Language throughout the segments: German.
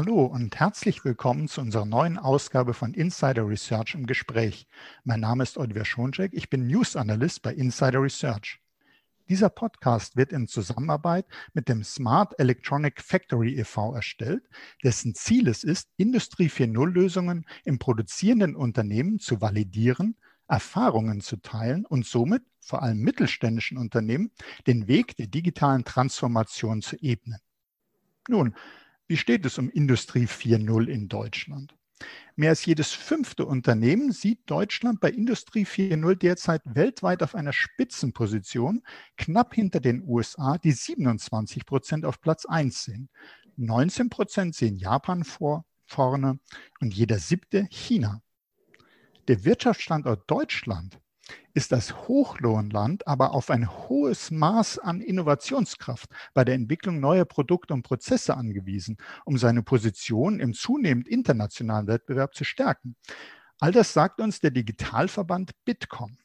Hallo und herzlich willkommen zu unserer neuen Ausgabe von Insider Research im Gespräch. Mein Name ist Oliver Schoncheck, ich bin News Analyst bei Insider Research. Dieser Podcast wird in Zusammenarbeit mit dem Smart Electronic Factory e.V. erstellt, dessen Ziel es ist, Industrie 4.0 Lösungen im produzierenden Unternehmen zu validieren, Erfahrungen zu teilen und somit vor allem mittelständischen Unternehmen den Weg der digitalen Transformation zu ebnen. Nun, wie steht es um Industrie 4.0 in Deutschland? Mehr als jedes fünfte Unternehmen sieht Deutschland bei Industrie 4.0 derzeit weltweit auf einer Spitzenposition, knapp hinter den USA, die 27 Prozent auf Platz 1 sind. 19 Prozent sehen Japan vor, vorne und jeder siebte China. Der Wirtschaftsstandort Deutschland ist das Hochlohnland aber auf ein hohes Maß an Innovationskraft bei der Entwicklung neuer Produkte und Prozesse angewiesen, um seine Position im zunehmend internationalen Wettbewerb zu stärken. All das sagt uns der Digitalverband Bitkom.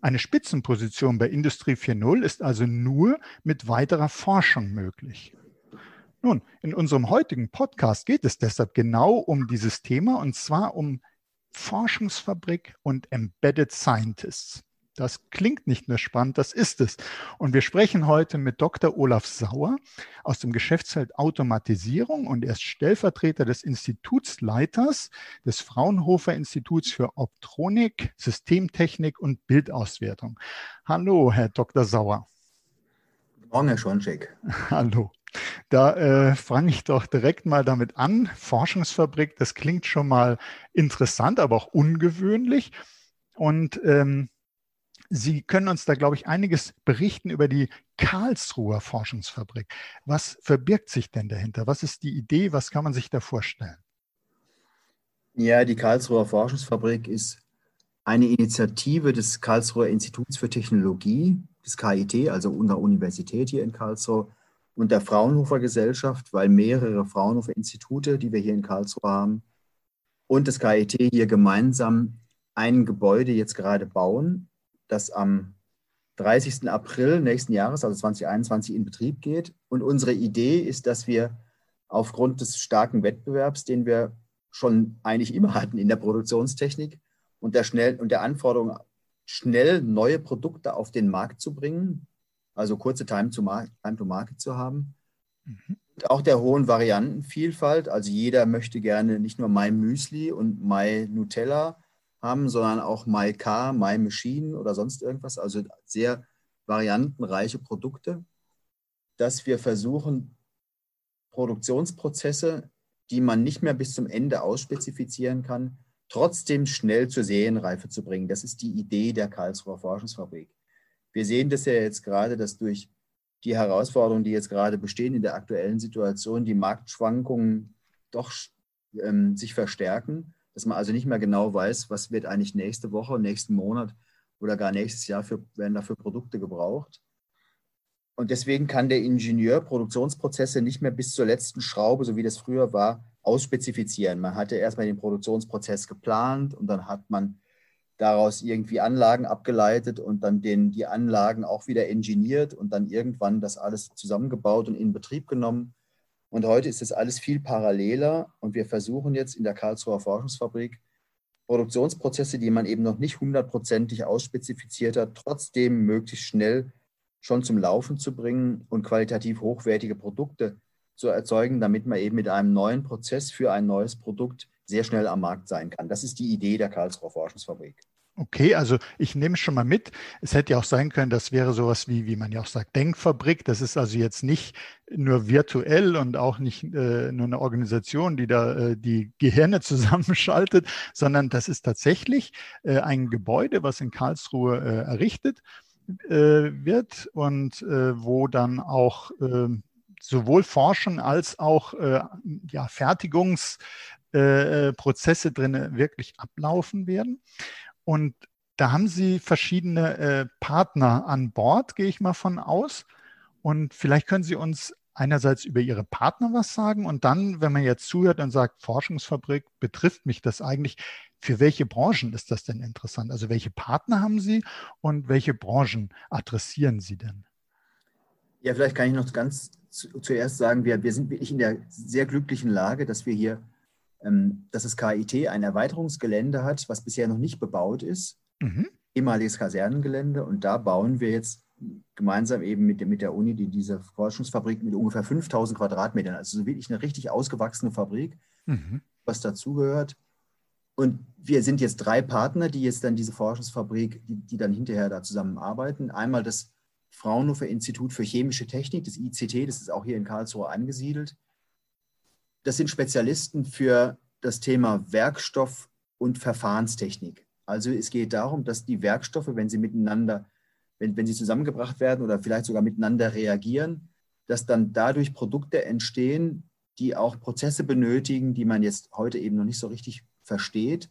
Eine Spitzenposition bei Industrie 4.0 ist also nur mit weiterer Forschung möglich. Nun, in unserem heutigen Podcast geht es deshalb genau um dieses Thema und zwar um Forschungsfabrik und Embedded Scientists. Das klingt nicht nur spannend, das ist es. Und wir sprechen heute mit Dr. Olaf Sauer aus dem Geschäftsfeld Automatisierung und er ist Stellvertreter des Institutsleiters des Fraunhofer Instituts für Optronik, Systemtechnik und Bildauswertung. Hallo, Herr Dr. Sauer. Guten Morgen, Herr Schoncheck. Hallo. Da äh, fange ich doch direkt mal damit an. Forschungsfabrik, das klingt schon mal interessant, aber auch ungewöhnlich. Und ähm, Sie können uns da, glaube ich, einiges berichten über die Karlsruher Forschungsfabrik. Was verbirgt sich denn dahinter? Was ist die Idee? Was kann man sich da vorstellen? Ja, die Karlsruher Forschungsfabrik ist eine Initiative des Karlsruher Instituts für Technologie, des KIT, also unserer Universität hier in Karlsruhe, und der Fraunhofer Gesellschaft, weil mehrere Fraunhofer Institute, die wir hier in Karlsruhe haben, und das KIT hier gemeinsam ein Gebäude jetzt gerade bauen, das am 30. April nächsten Jahres, also 2021, in Betrieb geht. Und unsere Idee ist, dass wir aufgrund des starken Wettbewerbs, den wir schon eigentlich immer hatten in der Produktionstechnik und der, schnell, und der Anforderung, schnell neue Produkte auf den Markt zu bringen, also kurze Time to, Time to Market zu haben. Mhm. Und auch der hohen Variantenvielfalt. Also jeder möchte gerne nicht nur My Müsli und My Nutella haben, sondern auch My Car, My Machine oder sonst irgendwas. Also sehr variantenreiche Produkte, dass wir versuchen, Produktionsprozesse, die man nicht mehr bis zum Ende ausspezifizieren kann, trotzdem schnell zur Serienreife zu bringen. Das ist die Idee der Karlsruher Forschungsfabrik. Wir sehen das ja jetzt gerade, dass durch die Herausforderungen, die jetzt gerade bestehen in der aktuellen Situation, die Marktschwankungen doch ähm, sich verstärken, dass man also nicht mehr genau weiß, was wird eigentlich nächste Woche, nächsten Monat oder gar nächstes Jahr für, werden dafür Produkte gebraucht. Und deswegen kann der Ingenieur Produktionsprozesse nicht mehr bis zur letzten Schraube, so wie das früher war, ausspezifizieren. Man hatte erstmal den Produktionsprozess geplant und dann hat man daraus irgendwie Anlagen abgeleitet und dann den, die Anlagen auch wieder engineiert und dann irgendwann das alles zusammengebaut und in Betrieb genommen. Und heute ist das alles viel paralleler und wir versuchen jetzt in der Karlsruher Forschungsfabrik Produktionsprozesse, die man eben noch nicht hundertprozentig ausspezifiziert hat, trotzdem möglichst schnell schon zum Laufen zu bringen und qualitativ hochwertige Produkte zu erzeugen, damit man eben mit einem neuen Prozess für ein neues Produkt sehr schnell am Markt sein kann. Das ist die Idee der Karlsruher Forschungsfabrik. Okay, also ich nehme schon mal mit. Es hätte ja auch sein können, das wäre sowas wie, wie man ja auch sagt, Denkfabrik. Das ist also jetzt nicht nur virtuell und auch nicht äh, nur eine Organisation, die da äh, die Gehirne zusammenschaltet, sondern das ist tatsächlich äh, ein Gebäude, was in Karlsruhe äh, errichtet äh, wird und äh, wo dann auch ähm, sowohl Forschung als auch ja, Fertigungsprozesse drin wirklich ablaufen werden. Und da haben Sie verschiedene äh, Partner an Bord, gehe ich mal von aus. Und vielleicht können Sie uns einerseits über Ihre Partner was sagen und dann, wenn man jetzt zuhört und sagt, Forschungsfabrik, betrifft mich das eigentlich, für welche Branchen ist das denn interessant? Also welche Partner haben Sie und welche Branchen adressieren Sie denn? Ja, vielleicht kann ich noch ganz zuerst sagen, wir, wir sind wirklich in der sehr glücklichen Lage, dass wir hier, dass das KIT ein Erweiterungsgelände hat, was bisher noch nicht bebaut ist. Mhm. Ehemaliges Kasernengelände. Und da bauen wir jetzt gemeinsam eben mit, mit der Uni die, diese Forschungsfabrik mit ungefähr 5000 Quadratmetern. Also wirklich eine richtig ausgewachsene Fabrik, mhm. was dazugehört. Und wir sind jetzt drei Partner, die jetzt dann diese Forschungsfabrik, die, die dann hinterher da zusammenarbeiten. Einmal das Fraunhofer Institut für Chemische Technik, das ICT, das ist auch hier in Karlsruhe angesiedelt. Das sind Spezialisten für das Thema Werkstoff und Verfahrenstechnik. Also es geht darum, dass die Werkstoffe, wenn sie miteinander, wenn, wenn sie zusammengebracht werden oder vielleicht sogar miteinander reagieren, dass dann dadurch Produkte entstehen, die auch Prozesse benötigen, die man jetzt heute eben noch nicht so richtig versteht,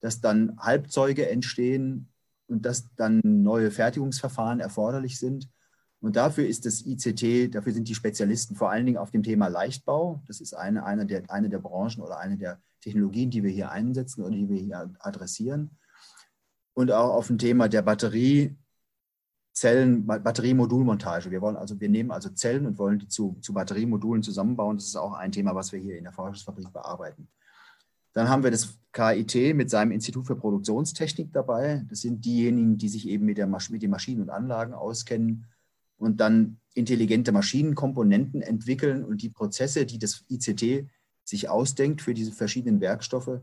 dass dann Halbzeuge entstehen, und dass dann neue Fertigungsverfahren erforderlich sind. Und dafür ist das ICT, dafür sind die Spezialisten vor allen Dingen auf dem Thema Leichtbau. Das ist eine, eine, der, eine der Branchen oder eine der Technologien, die wir hier einsetzen oder die wir hier adressieren. Und auch auf dem Thema der Batterie, Zellen, Batteriemodulmontage. Wir wollen also, wir nehmen also Zellen und wollen die zu, zu Batteriemodulen zusammenbauen. Das ist auch ein Thema, was wir hier in der Forschungsfabrik bearbeiten. Dann haben wir das KIT mit seinem Institut für Produktionstechnik dabei. Das sind diejenigen, die sich eben mit, der mit den Maschinen und Anlagen auskennen und dann intelligente Maschinenkomponenten entwickeln und die Prozesse, die das ICT sich ausdenkt für diese verschiedenen Werkstoffe,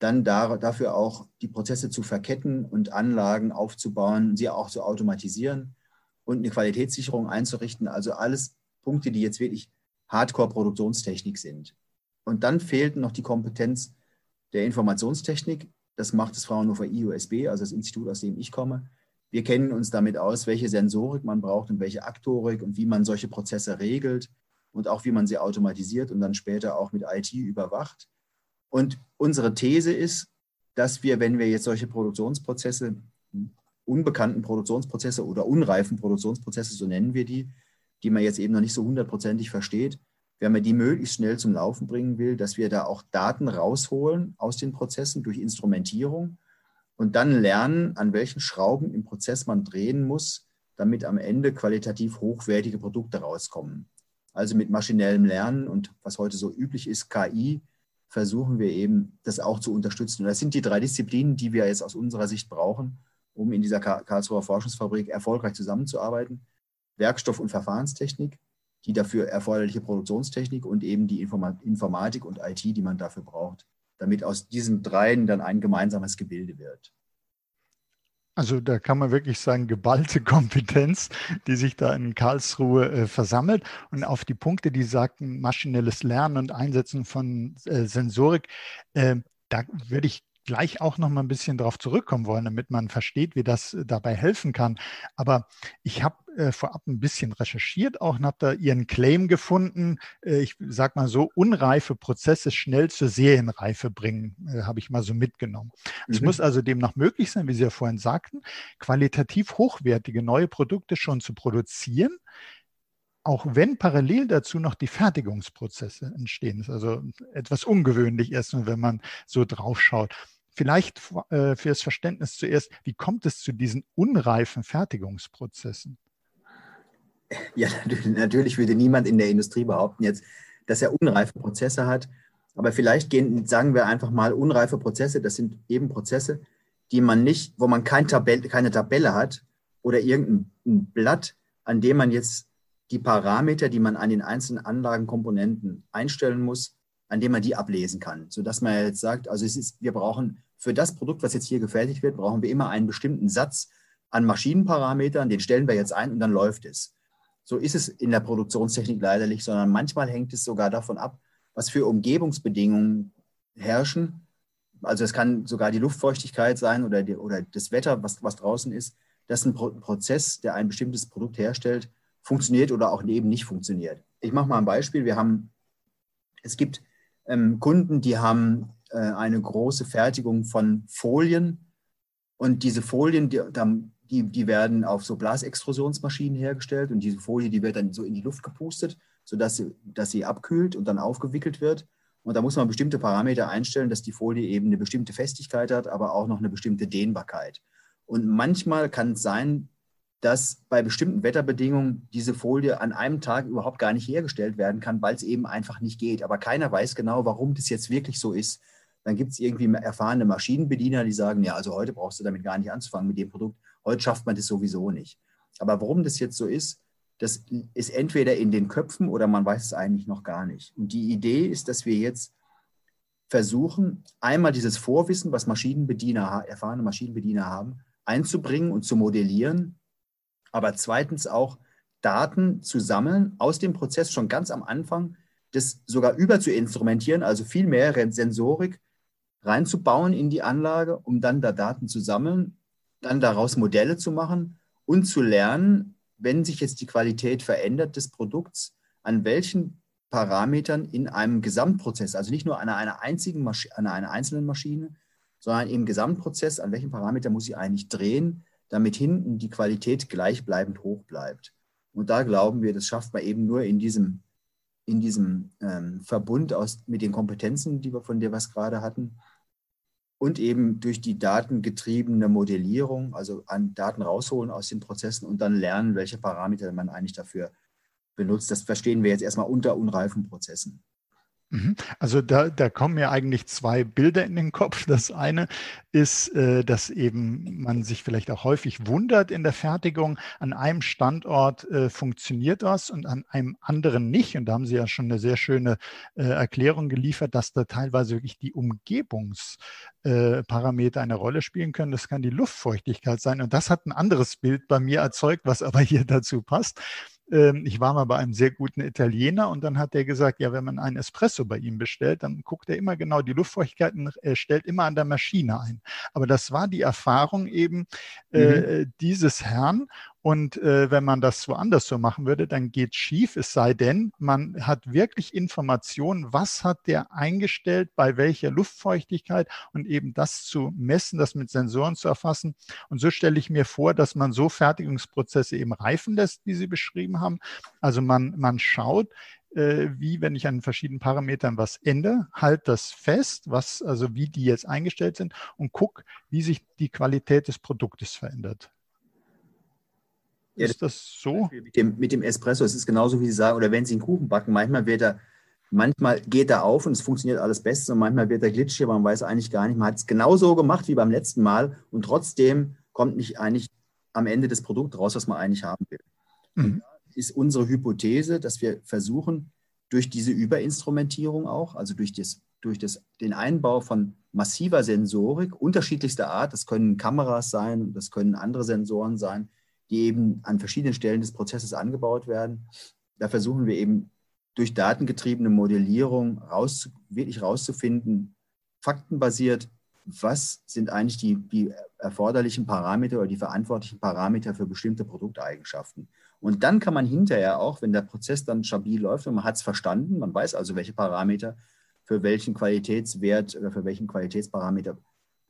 dann da, dafür auch die Prozesse zu verketten und Anlagen aufzubauen, sie auch zu automatisieren und eine Qualitätssicherung einzurichten. Also alles Punkte, die jetzt wirklich Hardcore-Produktionstechnik sind. Und dann fehlt noch die Kompetenz, der Informationstechnik. Das macht das Fraunhofer IUSB, also das Institut, aus dem ich komme. Wir kennen uns damit aus, welche Sensorik man braucht und welche Aktorik und wie man solche Prozesse regelt und auch wie man sie automatisiert und dann später auch mit IT überwacht. Und unsere These ist, dass wir, wenn wir jetzt solche Produktionsprozesse, unbekannten Produktionsprozesse oder unreifen Produktionsprozesse, so nennen wir die, die man jetzt eben noch nicht so hundertprozentig versteht, wenn man die möglichst schnell zum Laufen bringen will, dass wir da auch Daten rausholen aus den Prozessen durch Instrumentierung und dann lernen, an welchen Schrauben im Prozess man drehen muss, damit am Ende qualitativ hochwertige Produkte rauskommen. Also mit maschinellem Lernen und was heute so üblich ist, KI, versuchen wir eben, das auch zu unterstützen. Und das sind die drei Disziplinen, die wir jetzt aus unserer Sicht brauchen, um in dieser Karlsruher Forschungsfabrik erfolgreich zusammenzuarbeiten. Werkstoff- und Verfahrenstechnik, die dafür erforderliche Produktionstechnik und eben die Informatik und IT, die man dafür braucht, damit aus diesen dreien dann ein gemeinsames Gebilde wird. Also da kann man wirklich sagen, geballte Kompetenz, die sich da in Karlsruhe äh, versammelt. Und auf die Punkte, die sagten, maschinelles Lernen und Einsetzen von äh, Sensorik, äh, da würde ich gleich auch noch mal ein bisschen darauf zurückkommen wollen, damit man versteht, wie das äh, dabei helfen kann. Aber ich habe äh, vorab ein bisschen recherchiert auch und habe da Ihren Claim gefunden. Äh, ich sage mal so, unreife Prozesse schnell zur Serienreife bringen, äh, habe ich mal so mitgenommen. Mhm. Es muss also demnach möglich sein, wie Sie ja vorhin sagten, qualitativ hochwertige neue Produkte schon zu produzieren, auch wenn parallel dazu noch die Fertigungsprozesse entstehen. Das ist also etwas ungewöhnlich erstmal, wenn man so drauf schaut. Vielleicht äh, für das Verständnis zuerst, wie kommt es zu diesen unreifen Fertigungsprozessen? Ja, natürlich würde niemand in der Industrie behaupten jetzt, dass er unreife Prozesse hat. Aber vielleicht gehen, sagen wir einfach mal, unreife Prozesse, das sind eben Prozesse, die man nicht, wo man kein Tabelle, keine Tabelle hat oder irgendein Blatt, an dem man jetzt die Parameter, die man an den einzelnen Anlagenkomponenten einstellen muss, an dem man die ablesen kann. Sodass man jetzt sagt, also es ist, wir brauchen für das Produkt, was jetzt hier gefertigt wird, brauchen wir immer einen bestimmten Satz an Maschinenparametern, den stellen wir jetzt ein und dann läuft es. So ist es in der Produktionstechnik leider nicht, sondern manchmal hängt es sogar davon ab, was für Umgebungsbedingungen herrschen. Also es kann sogar die Luftfeuchtigkeit sein oder, die, oder das Wetter, was, was draußen ist, dass ein Prozess, der ein bestimmtes Produkt herstellt, funktioniert oder auch eben nicht funktioniert. Ich mache mal ein Beispiel. Wir haben, es gibt ähm, Kunden, die haben äh, eine große Fertigung von Folien und diese Folien, die, die, die werden auf so Blasextrusionsmaschinen hergestellt und diese Folie, die wird dann so in die Luft gepustet, sodass sie, dass sie abkühlt und dann aufgewickelt wird. Und da muss man bestimmte Parameter einstellen, dass die Folie eben eine bestimmte Festigkeit hat, aber auch noch eine bestimmte Dehnbarkeit. Und manchmal kann es sein, dass bei bestimmten Wetterbedingungen diese Folie an einem Tag überhaupt gar nicht hergestellt werden kann, weil es eben einfach nicht geht. Aber keiner weiß genau, warum das jetzt wirklich so ist. Dann gibt es irgendwie erfahrene Maschinenbediener, die sagen, ja, also heute brauchst du damit gar nicht anzufangen mit dem Produkt. Heute schafft man das sowieso nicht. Aber warum das jetzt so ist, das ist entweder in den Köpfen oder man weiß es eigentlich noch gar nicht. Und die Idee ist, dass wir jetzt versuchen, einmal dieses Vorwissen, was Maschinenbediener, erfahrene Maschinenbediener haben, einzubringen und zu modellieren aber zweitens auch Daten zu sammeln aus dem Prozess schon ganz am Anfang, das sogar über zu instrumentieren, also viel mehr Sensorik reinzubauen in die Anlage, um dann da Daten zu sammeln, dann daraus Modelle zu machen und zu lernen, wenn sich jetzt die Qualität verändert des Produkts, an welchen Parametern in einem Gesamtprozess, also nicht nur an einer einzigen Masch an einer einzelnen Maschine, sondern im Gesamtprozess, an welchen Parametern muss ich eigentlich drehen, damit hinten die Qualität gleichbleibend hoch bleibt. Und da glauben wir, das schafft man eben nur in diesem, in diesem ähm, Verbund aus, mit den Kompetenzen, die wir von dir was gerade hatten, und eben durch die datengetriebene Modellierung, also an Daten rausholen aus den Prozessen und dann lernen, welche Parameter man eigentlich dafür benutzt. Das verstehen wir jetzt erstmal unter unreifen Prozessen. Mhm. Also da, da kommen mir eigentlich zwei Bilder in den Kopf. Das eine ist, äh, dass eben man sich vielleicht auch häufig wundert in der Fertigung, an einem Standort äh, funktioniert das und an einem anderen nicht. Und da haben Sie ja schon eine sehr schöne äh, Erklärung geliefert, dass da teilweise wirklich die Umgebungsparameter eine Rolle spielen können. Das kann die Luftfeuchtigkeit sein. Und das hat ein anderes Bild bei mir erzeugt, was aber hier dazu passt. Ähm, ich war mal bei einem sehr guten Italiener und dann hat der gesagt, ja, wenn man einen Espresso bei ihm bestellt, dann guckt er immer genau die Luftfeuchtigkeit und er stellt immer an der Maschine ein. Aber das war die Erfahrung eben äh, mhm. dieses Herrn und äh, wenn man das woanders so machen würde, dann geht schief, es sei denn, man hat wirklich Informationen, was hat der eingestellt, bei welcher Luftfeuchtigkeit und eben das zu messen, das mit Sensoren zu erfassen. Und so stelle ich mir vor, dass man so Fertigungsprozesse eben reifen lässt, wie Sie beschrieben haben. Also man, man schaut, äh, wie wenn ich an verschiedenen Parametern was ändere, halt das fest, was, also wie die jetzt eingestellt sind und guck, wie sich die Qualität des Produktes verändert. Ja, ist das so? Mit dem, mit dem Espresso, es ist genauso, wie Sie sagen, oder wenn Sie einen Kuchen backen, manchmal wird er, manchmal geht er auf und es funktioniert alles bestens und manchmal wird er glitschig, aber man weiß eigentlich gar nicht, man hat es genauso gemacht wie beim letzten Mal und trotzdem kommt nicht eigentlich am Ende das Produkt raus, was man eigentlich haben will. Mhm. ist unsere Hypothese, dass wir versuchen, durch diese Überinstrumentierung auch, also durch, das, durch das, den Einbau von massiver Sensorik unterschiedlichster Art, das können Kameras sein, das können andere Sensoren sein, die eben an verschiedenen Stellen des Prozesses angebaut werden. Da versuchen wir eben durch datengetriebene Modellierung raus, wirklich rauszufinden, faktenbasiert, was sind eigentlich die, die erforderlichen Parameter oder die verantwortlichen Parameter für bestimmte Produkteigenschaften. Und dann kann man hinterher auch, wenn der Prozess dann stabil läuft und man hat es verstanden, man weiß also, welche Parameter für welchen Qualitätswert oder für welchen Qualitätsparameter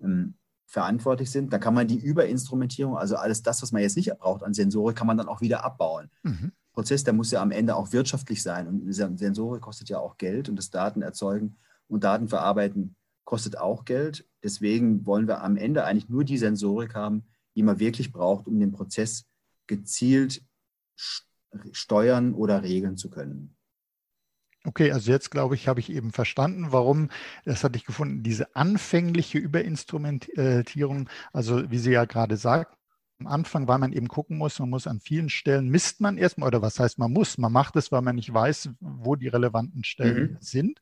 ähm, verantwortlich sind. Da kann man die Überinstrumentierung, also alles das, was man jetzt nicht braucht an Sensorik, kann man dann auch wieder abbauen. Mhm. Prozess, der muss ja am Ende auch wirtschaftlich sein. Und Sensorik kostet ja auch Geld und das Daten erzeugen und Daten verarbeiten kostet auch Geld. Deswegen wollen wir am Ende eigentlich nur die Sensorik haben, die man wirklich braucht, um den Prozess gezielt steuern oder regeln zu können. Okay, also jetzt glaube ich, habe ich eben verstanden, warum, das hatte ich gefunden, diese anfängliche Überinstrumentierung, also wie Sie ja gerade sagten, am Anfang, weil man eben gucken muss, man muss an vielen Stellen, misst man erstmal, oder was heißt man muss, man macht es, weil man nicht weiß, wo die relevanten Stellen mhm. sind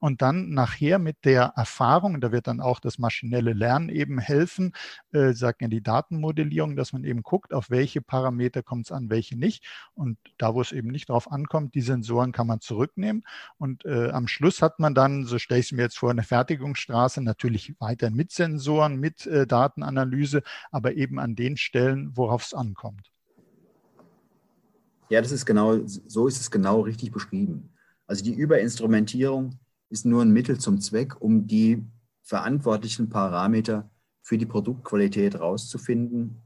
und dann nachher mit der Erfahrung, da wird dann auch das maschinelle Lernen eben helfen, äh, sagen ja die Datenmodellierung, dass man eben guckt, auf welche Parameter kommt es an, welche nicht. Und da, wo es eben nicht drauf ankommt, die Sensoren kann man zurücknehmen. Und äh, am Schluss hat man dann, so stelle ich es mir jetzt vor, eine Fertigungsstraße, natürlich weiter mit Sensoren, mit äh, Datenanalyse, aber eben an den Stellen, worauf es ankommt. Ja, das ist genau, so ist es genau richtig beschrieben. Also die Überinstrumentierung ist nur ein Mittel zum Zweck, um die verantwortlichen Parameter für die Produktqualität rauszufinden,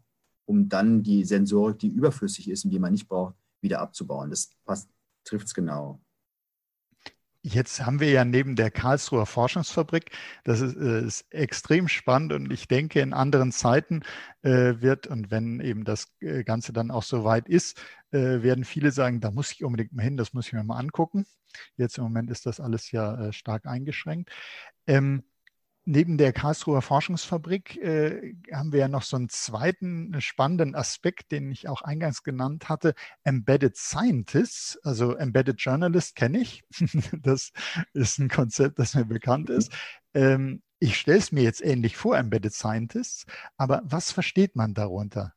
um dann die Sensorik, die überflüssig ist und die man nicht braucht, wieder abzubauen. Das trifft es genau. Jetzt haben wir ja neben der Karlsruher Forschungsfabrik, das ist, äh, ist extrem spannend und ich denke, in anderen Zeiten äh, wird, und wenn eben das äh, Ganze dann auch so weit ist, äh, werden viele sagen, da muss ich unbedingt mal hin, das muss ich mir mal angucken. Jetzt im Moment ist das alles ja äh, stark eingeschränkt. Ähm, Neben der Karlsruher Forschungsfabrik äh, haben wir ja noch so einen zweiten spannenden Aspekt, den ich auch eingangs genannt hatte, Embedded Scientists, also Embedded Journalist kenne ich. das ist ein Konzept, das mir bekannt ist. Ähm, ich stelle es mir jetzt ähnlich vor, Embedded Scientists, aber was versteht man darunter?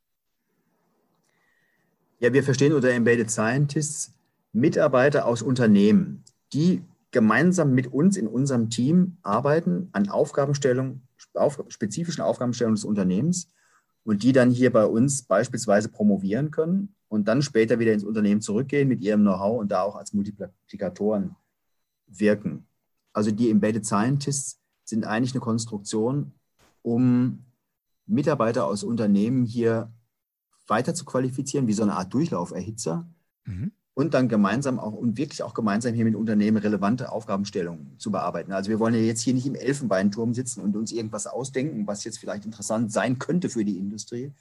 Ja, wir verstehen unter Embedded Scientists Mitarbeiter aus Unternehmen, die gemeinsam mit uns in unserem Team arbeiten an Aufgabenstellung, auf, spezifischen Aufgabenstellungen des Unternehmens und die dann hier bei uns beispielsweise promovieren können und dann später wieder ins Unternehmen zurückgehen mit ihrem Know-how und da auch als Multiplikatoren wirken. Also die Embedded Scientists sind eigentlich eine Konstruktion, um Mitarbeiter aus Unternehmen hier weiter zu qualifizieren, wie so eine Art Durchlauferhitzer, mhm und dann gemeinsam auch und wirklich auch gemeinsam hier mit Unternehmen relevante Aufgabenstellungen zu bearbeiten. Also wir wollen ja jetzt hier nicht im Elfenbeinturm sitzen und uns irgendwas ausdenken, was jetzt vielleicht interessant sein könnte für die Industrie,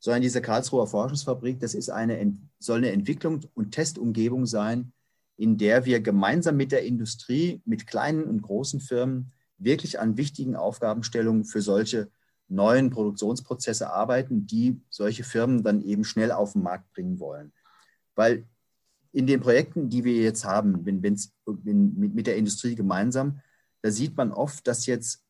sondern diese Karlsruher Forschungsfabrik, das ist eine, soll eine Entwicklung und Testumgebung sein, in der wir gemeinsam mit der Industrie, mit kleinen und großen Firmen wirklich an wichtigen Aufgabenstellungen für solche neuen Produktionsprozesse arbeiten, die solche Firmen dann eben schnell auf den Markt bringen wollen. Weil in den Projekten, die wir jetzt haben, wenn, wenn's, wenn, mit, mit der Industrie gemeinsam, da sieht man oft, dass jetzt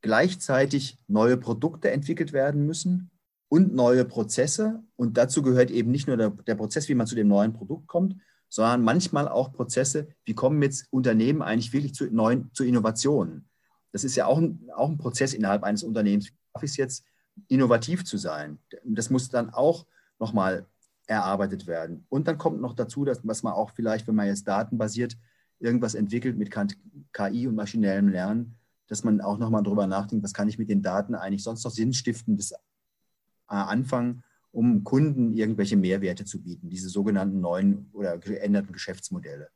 gleichzeitig neue Produkte entwickelt werden müssen und neue Prozesse. Und dazu gehört eben nicht nur der, der Prozess, wie man zu dem neuen Produkt kommt, sondern manchmal auch Prozesse, wie kommen jetzt Unternehmen eigentlich wirklich zu neuen, zu Innovationen. Das ist ja auch ein, auch ein Prozess innerhalb eines Unternehmens. Wie schaffe ich es jetzt, innovativ zu sein? Das muss dann auch nochmal erarbeitet werden. Und dann kommt noch dazu, dass was man auch vielleicht, wenn man jetzt datenbasiert irgendwas entwickelt mit KI und maschinellem Lernen, dass man auch nochmal darüber nachdenkt, was kann ich mit den Daten eigentlich sonst noch sinnstiftendes äh, anfangen, um Kunden irgendwelche Mehrwerte zu bieten, diese sogenannten neuen oder geänderten Geschäftsmodelle.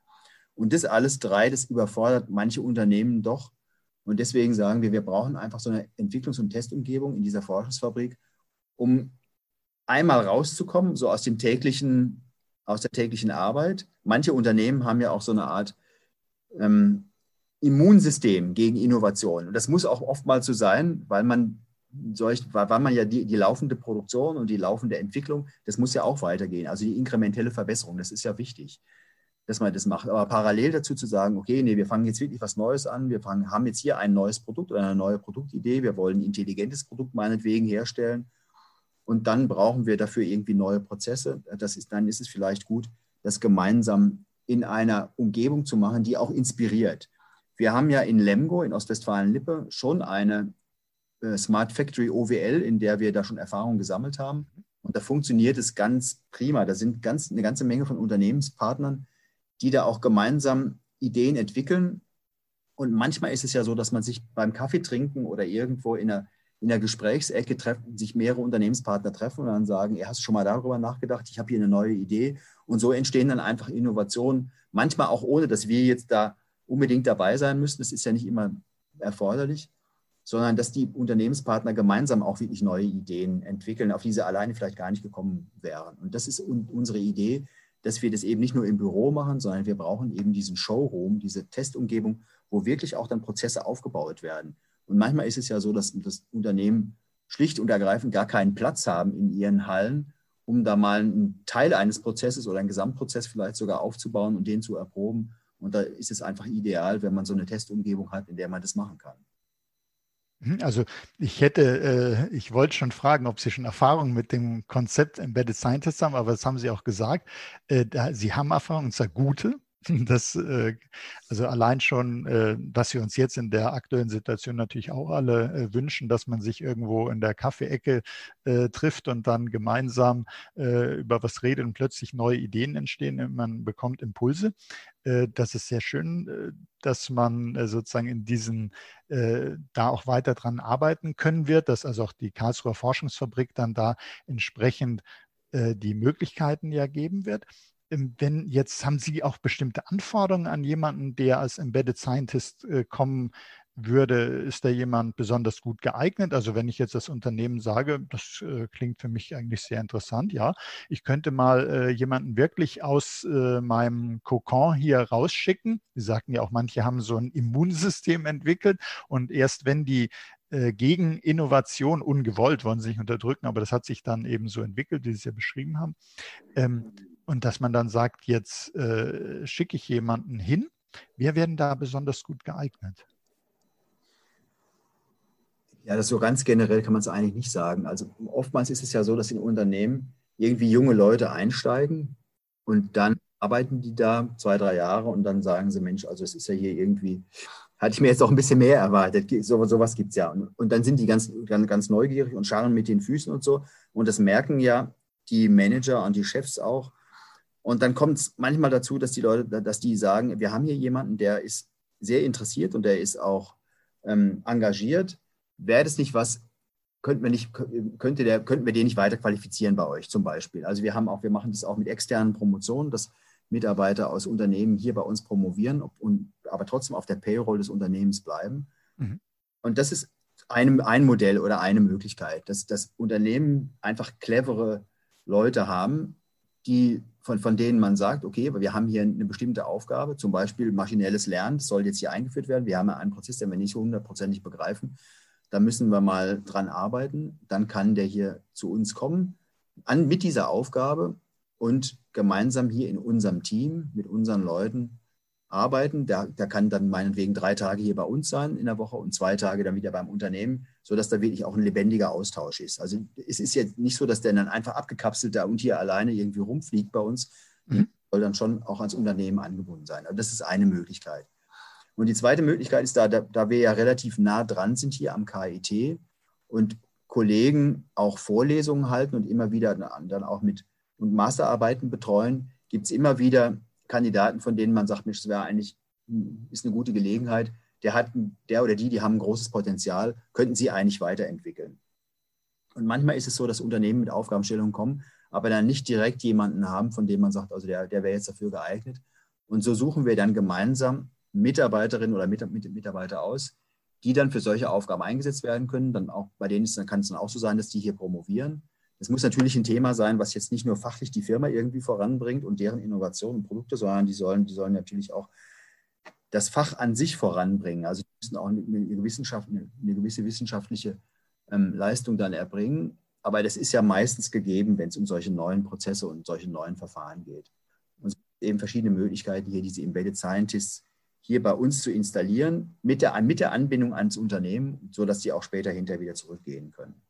Und das alles drei, das überfordert manche Unternehmen doch. Und deswegen sagen wir, wir brauchen einfach so eine Entwicklungs- und Testumgebung in dieser Forschungsfabrik, um einmal rauszukommen, so aus dem täglichen, aus der täglichen Arbeit. Manche Unternehmen haben ja auch so eine Art ähm, Immunsystem gegen Innovation. Und das muss auch oftmals so sein, weil man solch, weil man ja die, die laufende Produktion und die laufende Entwicklung, das muss ja auch weitergehen. Also die inkrementelle Verbesserung, das ist ja wichtig, dass man das macht. Aber parallel dazu zu sagen, okay, nee, wir fangen jetzt wirklich was Neues an, wir fangen, haben jetzt hier ein neues Produkt oder eine neue Produktidee, wir wollen ein intelligentes Produkt meinetwegen herstellen und dann brauchen wir dafür irgendwie neue Prozesse. Das ist, dann ist es vielleicht gut, das gemeinsam in einer Umgebung zu machen, die auch inspiriert. Wir haben ja in Lemgo in Ostwestfalen-Lippe schon eine äh, Smart Factory OWL, in der wir da schon Erfahrungen gesammelt haben. Und da funktioniert es ganz prima. Da sind ganz, eine ganze Menge von Unternehmenspartnern, die da auch gemeinsam Ideen entwickeln. Und manchmal ist es ja so, dass man sich beim Kaffee trinken oder irgendwo in einer in der Gesprächsecke treffen, sich mehrere Unternehmenspartner treffen und dann sagen, ihr hast schon mal darüber nachgedacht, ich habe hier eine neue Idee. Und so entstehen dann einfach Innovationen, manchmal auch ohne, dass wir jetzt da unbedingt dabei sein müssen. Das ist ja nicht immer erforderlich, sondern dass die Unternehmenspartner gemeinsam auch wirklich neue Ideen entwickeln, auf die sie alleine vielleicht gar nicht gekommen wären. Und das ist unsere Idee, dass wir das eben nicht nur im Büro machen, sondern wir brauchen eben diesen Showroom, diese Testumgebung, wo wirklich auch dann Prozesse aufgebaut werden. Und manchmal ist es ja so, dass das Unternehmen schlicht und ergreifend gar keinen Platz haben in ihren Hallen, um da mal einen Teil eines Prozesses oder einen Gesamtprozess vielleicht sogar aufzubauen und den zu erproben. Und da ist es einfach ideal, wenn man so eine Testumgebung hat, in der man das machen kann. Mhm, also ich hätte, äh, ich wollte schon fragen, ob Sie schon Erfahrung mit dem Konzept Embedded Scientists haben, aber das haben Sie auch gesagt. Äh, Sie haben Erfahrung, und zwar gute. Das, äh, also allein schon, äh, was wir uns jetzt in der aktuellen Situation natürlich auch alle äh, wünschen, dass man sich irgendwo in der Kaffeeecke trifft und dann gemeinsam über was redet und plötzlich neue Ideen entstehen. Man bekommt Impulse. Das ist sehr schön, dass man sozusagen in diesen, da auch weiter dran arbeiten können wird, dass also auch die Karlsruher Forschungsfabrik dann da entsprechend die Möglichkeiten ja geben wird. Ähm, wenn jetzt haben Sie auch bestimmte Anforderungen an jemanden, der als Embedded Scientist äh, kommen würde, ist da jemand besonders gut geeignet? Also wenn ich jetzt das Unternehmen sage, das äh, klingt für mich eigentlich sehr interessant, ja, ich könnte mal äh, jemanden wirklich aus meinem Kokon hier rausschicken. Sie sagten ja auch, manche haben so ein Immunsystem entwickelt und erst wenn die gegen Innovation ungewollt, wollen sie nicht unterdrücken, aber das hat sich dann eben so entwickelt, wie Sie es ja beschrieben haben. Ähm, und dass man dann sagt, jetzt äh, schicke ich jemanden hin. Wer werden da besonders gut geeignet? Ja, das so ganz generell kann man es eigentlich nicht sagen. Also oftmals ist es ja so, dass in Unternehmen irgendwie junge Leute einsteigen und dann arbeiten die da zwei, drei Jahre und dann sagen sie, Mensch, also es ist ja hier irgendwie, hatte ich mir jetzt auch ein bisschen mehr erwartet. So, sowas gibt es ja. Und, und, dann sind die ganz, ganz, ganz neugierig und scharren mit den Füßen und so. Und das merken ja die Manager und die Chefs auch. Und dann kommt es manchmal dazu, dass die Leute, dass die sagen, wir haben hier jemanden, der ist sehr interessiert und der ist auch ähm, engagiert wäre das nicht was, könnten wir, nicht, könnte der, könnten wir den nicht weiter qualifizieren bei euch zum Beispiel. Also wir haben auch, wir machen das auch mit externen Promotionen, dass Mitarbeiter aus Unternehmen hier bei uns promovieren, und, aber trotzdem auf der Payroll des Unternehmens bleiben. Mhm. Und das ist ein, ein Modell oder eine Möglichkeit, dass das Unternehmen einfach clevere Leute haben, die, von, von denen man sagt, okay, wir haben hier eine bestimmte Aufgabe, zum Beispiel maschinelles Lernen, soll jetzt hier eingeführt werden. Wir haben ja einen Prozess, den wir nicht hundertprozentig begreifen. Da müssen wir mal dran arbeiten. Dann kann der hier zu uns kommen an, mit dieser Aufgabe und gemeinsam hier in unserem Team mit unseren Leuten arbeiten. Der, der kann dann meinetwegen drei Tage hier bei uns sein in der Woche und zwei Tage dann wieder beim Unternehmen, sodass da wirklich auch ein lebendiger Austausch ist. Also es ist jetzt nicht so, dass der dann einfach abgekapselt da und hier alleine irgendwie rumfliegt bei uns. Mhm. Soll dann schon auch ans Unternehmen angebunden sein. Aber das ist eine Möglichkeit. Und die zweite Möglichkeit ist da, da, da wir ja relativ nah dran sind hier am KIT und Kollegen auch Vorlesungen halten und immer wieder dann auch mit und Masterarbeiten betreuen, gibt es immer wieder Kandidaten, von denen man sagt, Mensch, das wäre eigentlich ist eine gute Gelegenheit. Der hat, der oder die, die haben ein großes Potenzial, könnten sie eigentlich weiterentwickeln. Und manchmal ist es so, dass Unternehmen mit Aufgabenstellungen kommen, aber dann nicht direkt jemanden haben, von dem man sagt, also der, der wäre jetzt dafür geeignet. Und so suchen wir dann gemeinsam Mitarbeiterinnen oder Mitarbeiter aus, die dann für solche Aufgaben eingesetzt werden können. Dann auch bei denen ist, dann kann es dann auch so sein, dass die hier promovieren. Es muss natürlich ein Thema sein, was jetzt nicht nur fachlich die Firma irgendwie voranbringt und deren Innovationen und Produkte, sondern die sollen, die sollen natürlich auch das Fach an sich voranbringen. Also die müssen auch eine, eine, eine gewisse wissenschaftliche ähm, Leistung dann erbringen. Aber das ist ja meistens gegeben, wenn es um solche neuen Prozesse und solche neuen Verfahren geht. Und es gibt eben verschiedene Möglichkeiten, hier diese Embedded Scientists hier bei uns zu installieren, mit der, mit der Anbindung ans Unternehmen, sodass sie auch später hinterher wieder zurückgehen können.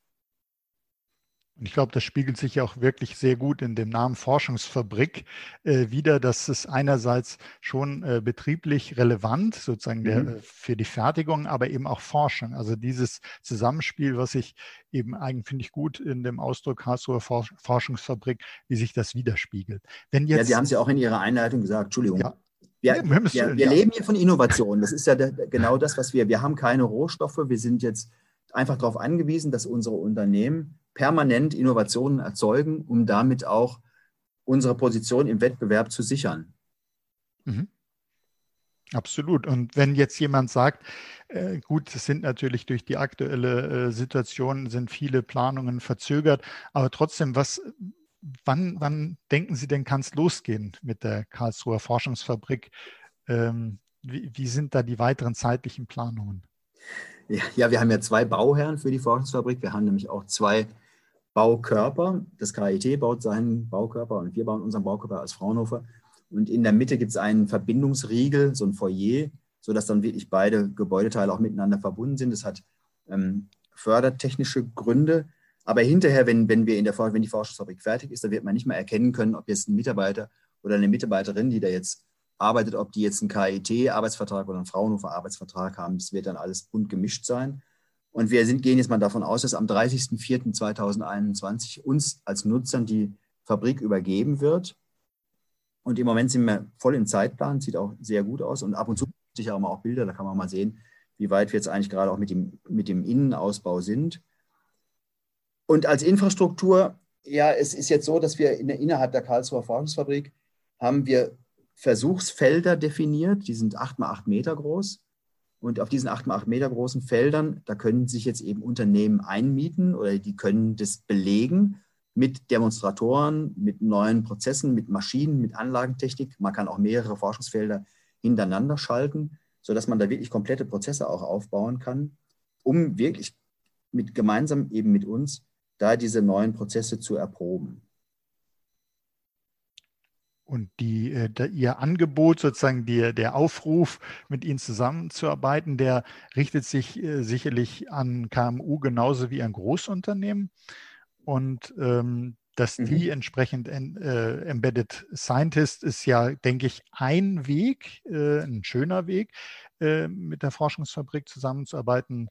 Und ich glaube, das spiegelt sich ja auch wirklich sehr gut in dem Namen Forschungsfabrik äh, wieder, dass es einerseits schon äh, betrieblich relevant sozusagen mhm. der, äh, für die Fertigung, aber eben auch Forschung. Also dieses Zusammenspiel, was ich eben eigentlich finde ich gut in dem Ausdruck Karlsruher Forschungsfabrik, wie sich das widerspiegelt. Wenn jetzt, ja, Sie haben es ja auch in Ihrer Einleitung gesagt, Entschuldigung. Ja. Wir, wir, wir, wir leben hier von Innovation. Das ist ja der, genau das, was wir, wir haben keine Rohstoffe. Wir sind jetzt einfach darauf angewiesen, dass unsere Unternehmen permanent Innovationen erzeugen, um damit auch unsere Position im Wettbewerb zu sichern. Mhm. Absolut. Und wenn jetzt jemand sagt, äh, gut, es sind natürlich durch die aktuelle äh, Situation sind viele Planungen verzögert, aber trotzdem, was wann, wann denken Sie denn, kann es losgehen mit der Karlsruher Forschungsfabrik? Ähm, wie, wie, sind da die weiteren zeitlichen Planungen? Ja, ja, wir haben ja zwei Bauherren für die Forschungsfabrik. Wir haben nämlich auch zwei Baukörper. Das KIT baut seinen Baukörper und wir bauen unseren Baukörper als Fraunhofer. Und in der Mitte gibt es einen Verbindungsriegel, so ein Foyer, sodass dann wirklich beide Gebäudeteile auch miteinander verbunden sind. Das hat ähm, fördertechnische Gründe. Aber hinterher, wenn, wenn, wir in der, wenn die Forschungsfabrik fertig ist, dann wird man nicht mehr erkennen können, ob jetzt ein Mitarbeiter oder eine Mitarbeiterin, die da jetzt arbeitet, ob die jetzt einen KIT-Arbeitsvertrag oder einen Fraunhofer-Arbeitsvertrag haben. Das wird dann alles bunt gemischt sein. Und wir sind, gehen jetzt mal davon aus, dass am 30.04.2021 uns als Nutzern die Fabrik übergeben wird. Und im Moment sind wir voll im Zeitplan, sieht auch sehr gut aus. Und ab und zu sicher auch mal auch Bilder, da kann man mal sehen, wie weit wir jetzt eigentlich gerade auch mit dem, mit dem Innenausbau sind. Und als Infrastruktur, ja, es ist jetzt so, dass wir in, innerhalb der Karlsruher Forschungsfabrik haben wir Versuchsfelder definiert, die sind 8 mal 8 Meter groß. Und auf diesen 8 mal 8 Meter großen Feldern, da können sich jetzt eben Unternehmen einmieten oder die können das belegen mit Demonstratoren, mit neuen Prozessen, mit Maschinen, mit Anlagentechnik. Man kann auch mehrere Forschungsfelder hintereinander schalten, sodass man da wirklich komplette Prozesse auch aufbauen kann, um wirklich mit, gemeinsam eben mit uns da diese neuen Prozesse zu erproben. Und die, äh, der, Ihr Angebot, sozusagen die, der Aufruf, mit Ihnen zusammenzuarbeiten, der richtet sich äh, sicherlich an KMU genauso wie an Großunternehmen. Und ähm, dass mhm. die entsprechend äh, Embedded Scientist ist ja, denke ich, ein Weg, äh, ein schöner Weg, äh, mit der Forschungsfabrik zusammenzuarbeiten.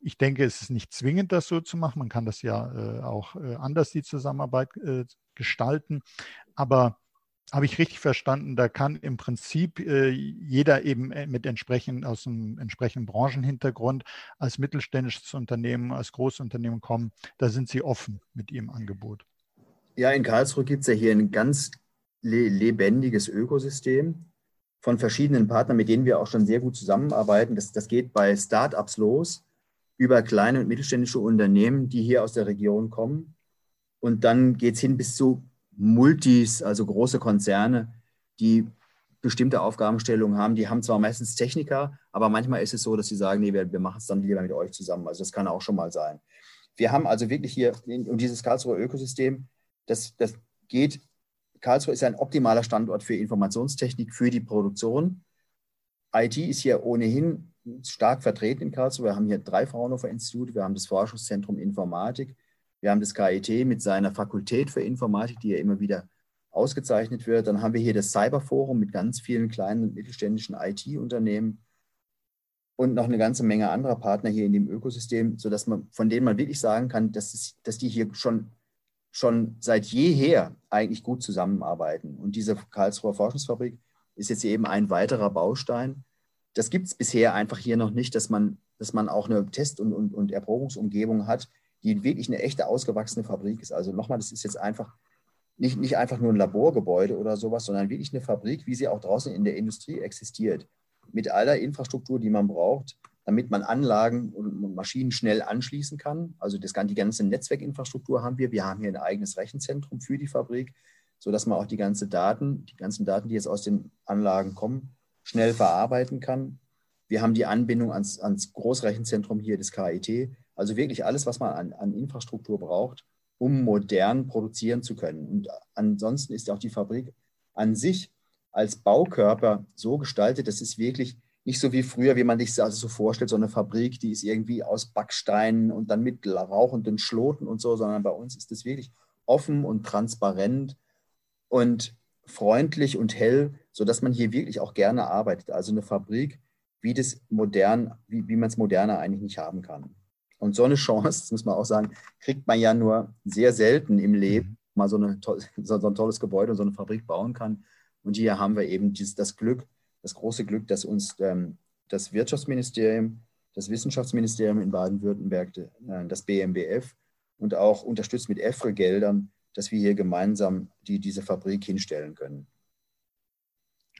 Ich denke, es ist nicht zwingend, das so zu machen. Man kann das ja auch anders, die Zusammenarbeit gestalten. Aber habe ich richtig verstanden, da kann im Prinzip äh, jeder eben äh, mit entsprechend aus einem entsprechenden Branchenhintergrund als mittelständisches Unternehmen, als Großunternehmen kommen. Da sind Sie offen mit Ihrem Angebot. Ja, in Karlsruhe gibt es ja hier ein ganz le lebendiges Ökosystem von verschiedenen Partnern, mit denen wir auch schon sehr gut zusammenarbeiten. Das, das geht bei Startups los, über kleine und mittelständische Unternehmen, die hier aus der Region kommen. Und dann geht es hin bis zu Multis, also große Konzerne, die bestimmte Aufgabenstellungen haben. Die haben zwar meistens Techniker, aber manchmal ist es so, dass sie sagen, nee, wir, wir machen es dann lieber mit euch zusammen. Also das kann auch schon mal sein. Wir haben also wirklich hier, und dieses Karlsruher Ökosystem, das, das geht, Karlsruhe ist ein optimaler Standort für Informationstechnik, für die Produktion. IT ist hier ohnehin stark vertreten in Karlsruhe. Wir haben hier drei Fraunhofer Institute, wir haben das Forschungszentrum Informatik, wir haben das KIT mit seiner Fakultät für Informatik, die ja immer wieder ausgezeichnet wird. Dann haben wir hier das Cyberforum mit ganz vielen kleinen und mittelständischen IT-Unternehmen und noch eine ganze Menge anderer Partner hier in dem Ökosystem, sodass man, von denen man wirklich sagen kann, dass, es, dass die hier schon, schon seit jeher eigentlich gut zusammenarbeiten. Und diese Karlsruher Forschungsfabrik ist jetzt eben ein weiterer Baustein. Das gibt es bisher einfach hier noch nicht, dass man, dass man auch eine Test- und, und, und Erprobungsumgebung hat, die wirklich eine echte ausgewachsene Fabrik ist. Also nochmal, das ist jetzt einfach nicht, nicht einfach nur ein Laborgebäude oder sowas, sondern wirklich eine Fabrik, wie sie auch draußen in der Industrie existiert. Mit aller Infrastruktur, die man braucht, damit man Anlagen und Maschinen schnell anschließen kann. Also das, die ganze Netzwerkinfrastruktur haben wir. Wir haben hier ein eigenes Rechenzentrum für die Fabrik, sodass man auch die ganze Daten, die ganzen Daten, die jetzt aus den Anlagen kommen, schnell verarbeiten kann. Wir haben die Anbindung ans, ans Großrechenzentrum hier des KIT, also wirklich alles, was man an, an Infrastruktur braucht, um modern produzieren zu können. Und ansonsten ist auch die Fabrik an sich als Baukörper so gestaltet, dass es wirklich nicht so wie früher, wie man sich das so vorstellt, so eine Fabrik, die ist irgendwie aus Backsteinen und dann mit rauchenden Schloten und so, sondern bei uns ist es wirklich offen und transparent und freundlich und hell, sodass man hier wirklich auch gerne arbeitet. Also eine Fabrik, wie das wie, wie man es moderner eigentlich nicht haben kann. Und so eine Chance, das muss man auch sagen, kriegt man ja nur sehr selten im Leben, mhm. mal so, eine, so, ein tolles Gebäude und so eine Fabrik bauen kann. Und hier haben wir eben dieses, das Glück, das große Glück, dass uns ähm, das Wirtschaftsministerium, das Wissenschaftsministerium in Baden-Württemberg, äh, das BMBF und auch unterstützt mit EFRE-Geldern, dass wir hier gemeinsam die, diese Fabrik hinstellen können.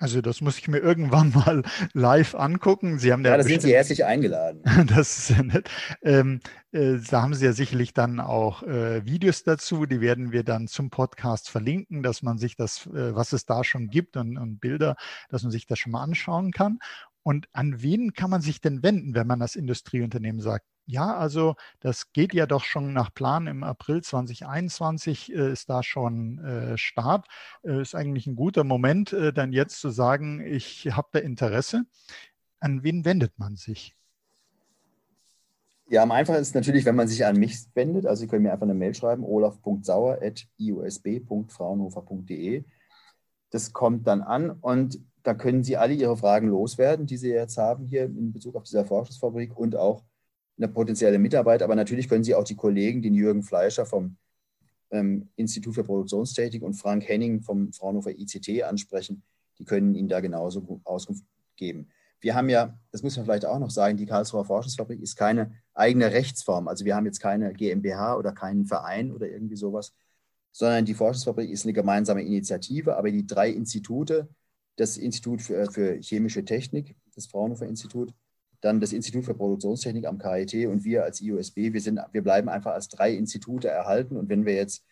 Also das muss ich mir irgendwann mal live angucken. Sie haben ja, da sind Sie herzlich eingeladen. das ist ja nett. Ähm, äh, da haben Sie ja sicherlich dann auch äh, Videos dazu, die werden wir dann zum Podcast verlinken, dass man sich das, äh, was es da schon gibt und, und Bilder, dass man sich das schon mal anschauen kann. Und an wen kann man sich denn wenden, wenn man als Industrieunternehmen sagt, ja, also das geht ja doch schon nach Plan. Im April 2021 äh, ist da schon äh, Start. Äh, ist eigentlich ein guter Moment, äh, dann jetzt zu sagen, ich habe da Interesse. An wen wendet man sich? Ja, am einfachsten ist natürlich, wenn man sich an mich wendet. Also Sie können mir einfach eine Mail schreiben, olaf.sauer.iusb.fraunhofer.de. Das kommt dann an und da können Sie alle Ihre Fragen loswerden, die Sie jetzt haben hier in Bezug auf diese Forschungsfabrik und auch eine potenzielle Mitarbeit, aber natürlich können Sie auch die Kollegen, den Jürgen Fleischer vom ähm, Institut für Produktionstechnik und Frank Henning vom Fraunhofer ICT ansprechen. Die können Ihnen da genauso Auskunft geben. Wir haben ja, das muss man vielleicht auch noch sagen, die Karlsruher Forschungsfabrik ist keine eigene Rechtsform. Also wir haben jetzt keine GmbH oder keinen Verein oder irgendwie sowas, sondern die Forschungsfabrik ist eine gemeinsame Initiative, aber die drei Institute, das Institut für, für chemische Technik, das Fraunhofer Institut, dann das Institut für Produktionstechnik am KIT und wir als IUSB, wir, sind, wir bleiben einfach als drei Institute erhalten. Und wenn wir jetzt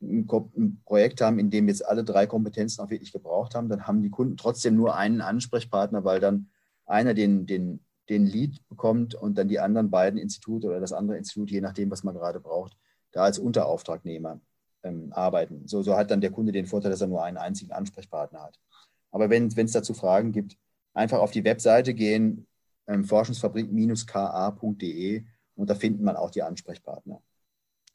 ein, ein Projekt haben, in dem jetzt alle drei Kompetenzen auch wirklich gebraucht haben, dann haben die Kunden trotzdem nur einen Ansprechpartner, weil dann einer den, den, den Lead bekommt und dann die anderen beiden Institute oder das andere Institut, je nachdem, was man gerade braucht, da als Unterauftragnehmer ähm, arbeiten. So, so hat dann der Kunde den Vorteil, dass er nur einen einzigen Ansprechpartner hat. Aber wenn es dazu Fragen gibt, einfach auf die Webseite gehen, ähm, forschungsfabrik-ka.de und da findet man auch die Ansprechpartner.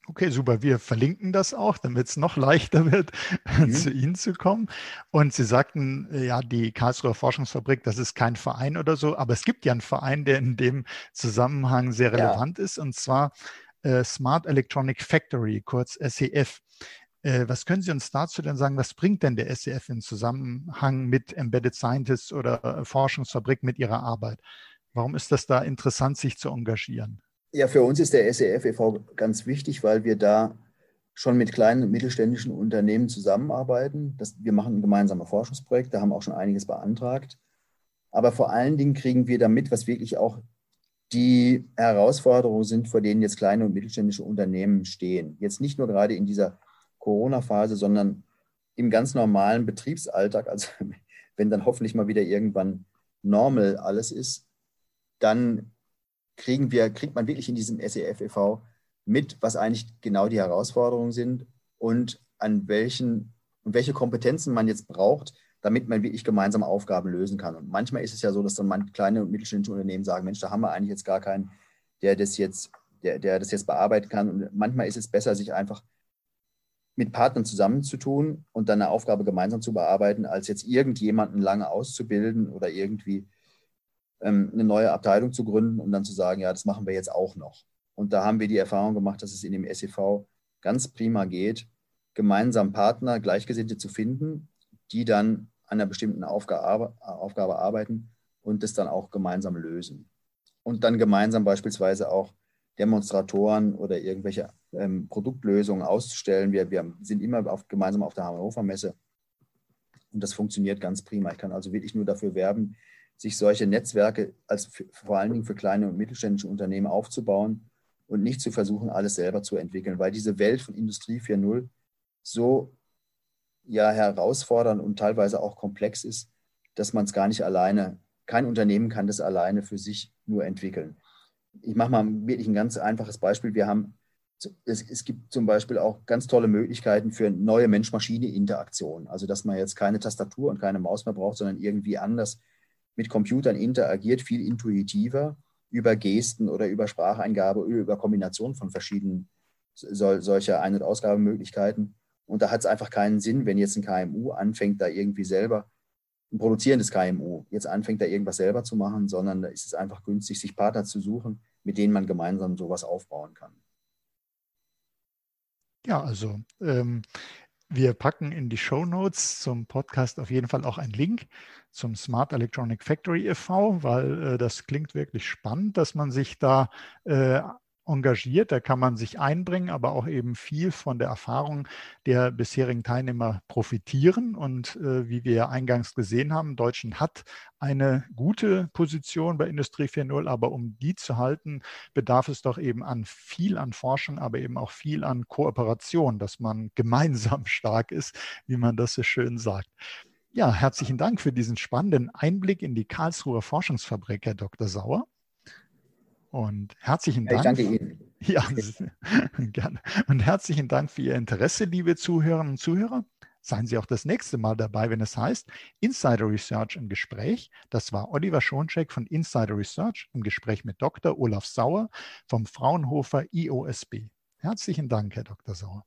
Okay, super. Wir verlinken das auch, damit es noch leichter wird, mhm. zu Ihnen zu kommen. Und Sie sagten, ja, die Karlsruher Forschungsfabrik, das ist kein Verein oder so, aber es gibt ja einen Verein, der in dem Zusammenhang sehr relevant ja. ist, und zwar äh, Smart Electronic Factory, kurz SEF. Äh, was können Sie uns dazu denn sagen? Was bringt denn der SEF in Zusammenhang mit Embedded Scientists oder äh, Forschungsfabrik mit Ihrer Arbeit? Warum ist das da interessant, sich zu engagieren? Ja, für uns ist der SEF e.V. ganz wichtig, weil wir da schon mit kleinen und mittelständischen Unternehmen zusammenarbeiten. Das, wir machen ein gemeinsames Forschungsprojekt, da haben auch schon einiges beantragt. Aber vor allen Dingen kriegen wir damit, was wirklich auch die Herausforderungen sind, vor denen jetzt kleine und mittelständische Unternehmen stehen. Jetzt nicht nur gerade in dieser Corona-Phase, sondern im ganz normalen Betriebsalltag, also wenn dann hoffentlich mal wieder irgendwann normal alles ist, dann kriegen wir, kriegt man wirklich in diesem SEF e.V. mit, was eigentlich genau die Herausforderungen sind und an welchen und welche Kompetenzen man jetzt braucht, damit man wirklich gemeinsam Aufgaben lösen kann. Und manchmal ist es ja so, dass dann manche kleine und mittelständische Unternehmen sagen, Mensch, da haben wir eigentlich jetzt gar keinen, der das jetzt, der, der das jetzt bearbeiten kann. Und manchmal ist es besser, sich einfach mit Partnern zusammenzutun und dann eine Aufgabe gemeinsam zu bearbeiten, als jetzt irgendjemanden lange auszubilden oder irgendwie ähm, eine neue Abteilung zu gründen und dann zu sagen, ja, das machen wir jetzt auch noch. Und da haben wir die Erfahrung gemacht, dass es in dem SEV ganz prima geht, gemeinsam Partner, Gleichgesinnte zu finden, die dann an einer bestimmten Aufgabe, Aufgabe arbeiten und das dann auch gemeinsam lösen. Und dann gemeinsam beispielsweise auch Demonstratoren oder irgendwelche ähm, Produktlösungen auszustellen. Wir, wir sind immer auf, gemeinsam auf der Hannover Messe und das funktioniert ganz prima. Ich kann also wirklich nur dafür werben, sich solche Netzwerke als für, vor allen Dingen für kleine und mittelständische Unternehmen aufzubauen und nicht zu versuchen, alles selber zu entwickeln, weil diese Welt von Industrie 4.0 so ja herausfordernd und teilweise auch komplex ist, dass man es gar nicht alleine, kein Unternehmen kann das alleine für sich nur entwickeln. Ich mache mal wirklich ein ganz einfaches Beispiel. Wir haben, es, es gibt zum Beispiel auch ganz tolle Möglichkeiten für neue Mensch-Maschine-Interaktion. Also, dass man jetzt keine Tastatur und keine Maus mehr braucht, sondern irgendwie anders mit Computern interagiert, viel intuitiver über Gesten oder über Spracheingabe über Kombination von verschiedenen sol solcher Ein- und Ausgabemöglichkeiten. Und da hat es einfach keinen Sinn, wenn jetzt ein KMU anfängt, da irgendwie selber, ein produzierendes KMU, jetzt anfängt, da irgendwas selber zu machen, sondern da ist es einfach günstig, sich Partner zu suchen, mit denen man gemeinsam sowas aufbauen kann. Ja, also ähm, wir packen in die Show Notes zum Podcast auf jeden Fall auch einen Link zum Smart Electronic Factory e.V., weil äh, das klingt wirklich spannend, dass man sich da äh, engagiert, da kann man sich einbringen, aber auch eben viel von der Erfahrung der bisherigen Teilnehmer profitieren. Und äh, wie wir eingangs gesehen haben, Deutschland hat eine gute Position bei Industrie 4.0, aber um die zu halten, bedarf es doch eben an viel an Forschung, aber eben auch viel an Kooperation, dass man gemeinsam stark ist, wie man das so schön sagt. Ja, herzlichen Dank für diesen spannenden Einblick in die Karlsruher Forschungsfabrik, Herr Dr. Sauer. Und herzlichen Dank. Ich danke Ihnen. Ja, gerne. Und herzlichen Dank für Ihr Interesse, liebe Zuhörerinnen und Zuhörer. Seien Sie auch das nächste Mal dabei, wenn es heißt Insider Research im Gespräch. Das war Oliver Schoncheck von Insider Research im Gespräch mit Dr. Olaf Sauer vom Fraunhofer IOSB. Herzlichen Dank, Herr Dr. Sauer.